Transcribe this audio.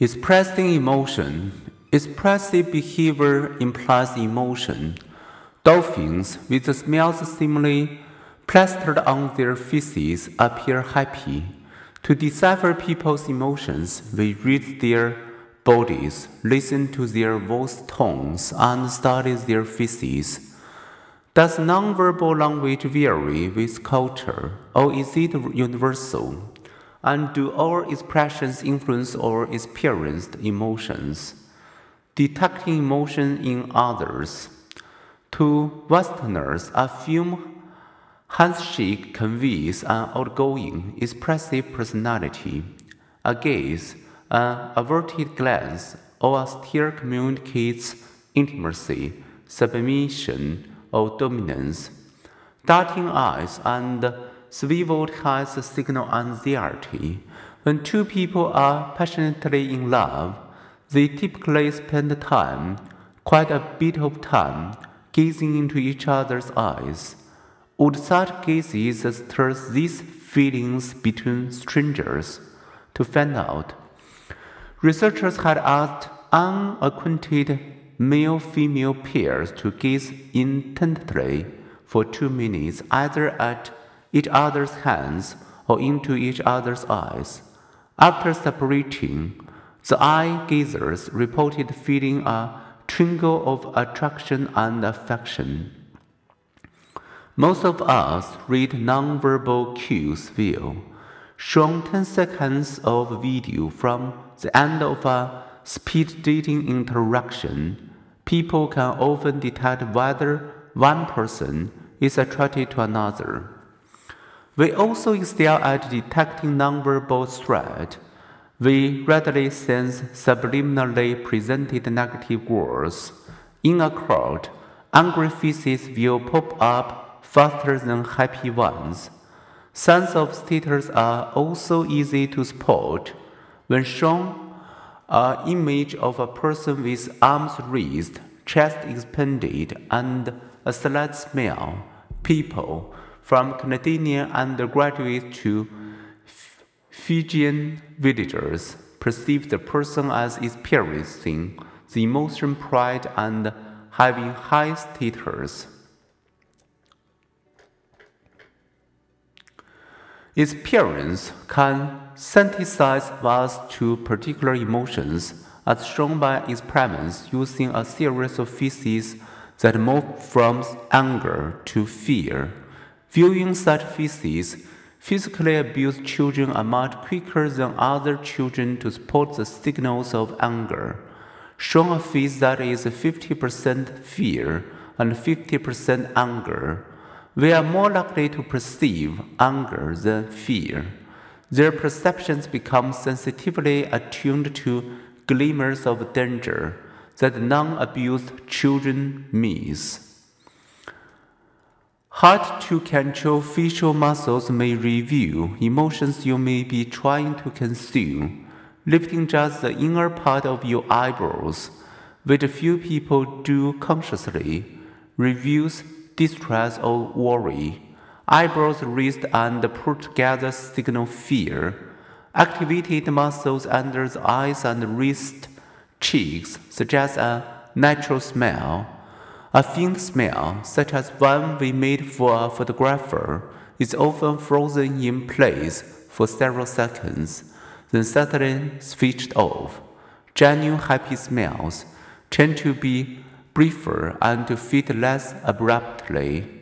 Expressing emotion. Expressive behavior implies emotion. Dolphins, with the smiles seemingly plastered on their faces, appear happy. To decipher people's emotions, we read their bodies, listen to their voice tones, and study their faces. Does nonverbal language vary with culture, or is it universal? And do our expressions influence our experienced emotions? Detecting emotion in others. To Westerners, a firm handshake conveys an outgoing, expressive personality. A gaze, an averted glance, or a stare communicates intimacy, submission, or dominance. Darting eyes and swiveled a signal anxiety. When two people are passionately in love, they typically spend time, quite a bit of time, gazing into each other's eyes. Would such gazes stir these feelings between strangers? To find out, researchers had asked unacquainted male female pairs to gaze intently for two minutes either at each other's hands or into each other's eyes. After separating, the eye gazers reported feeling a twinkle of attraction and affection. Most of us read nonverbal cues well. Shown 10 seconds of video from the end of a speed dating interaction, people can often detect whether one person is attracted to another. We also excel at detecting nonverbal threat. We readily sense subliminally presented negative words. In a crowd, angry faces will pop up faster than happy ones. Signs of status are also easy to spot. When shown an image of a person with arms raised, chest expanded, and a slight smile, people from Canadian undergraduates to Fijian villagers perceive the person as experiencing the emotion pride and having high status. Experience can sensitize us to particular emotions, as shown by experiments using a series of faces that move from anger to fear. Viewing such faces, physically abused children are much quicker than other children to spot the signals of anger. Show a face that is 50% fear and 50% anger. We are more likely to perceive anger than fear. Their perceptions become sensitively attuned to glimmers of danger that non abused children miss. Hard to control facial muscles may reveal emotions you may be trying to conceal. Lifting just the inner part of your eyebrows, which few people do consciously, reveals distress or worry. Eyebrows raised and put together signal fear. Activated muscles under the eyes and wrist cheeks suggest a natural smile. A faint smile, such as one we made for a photographer, is often frozen in place for several seconds, then suddenly switched off. Genuine happy smiles tend to be briefer and to fade less abruptly.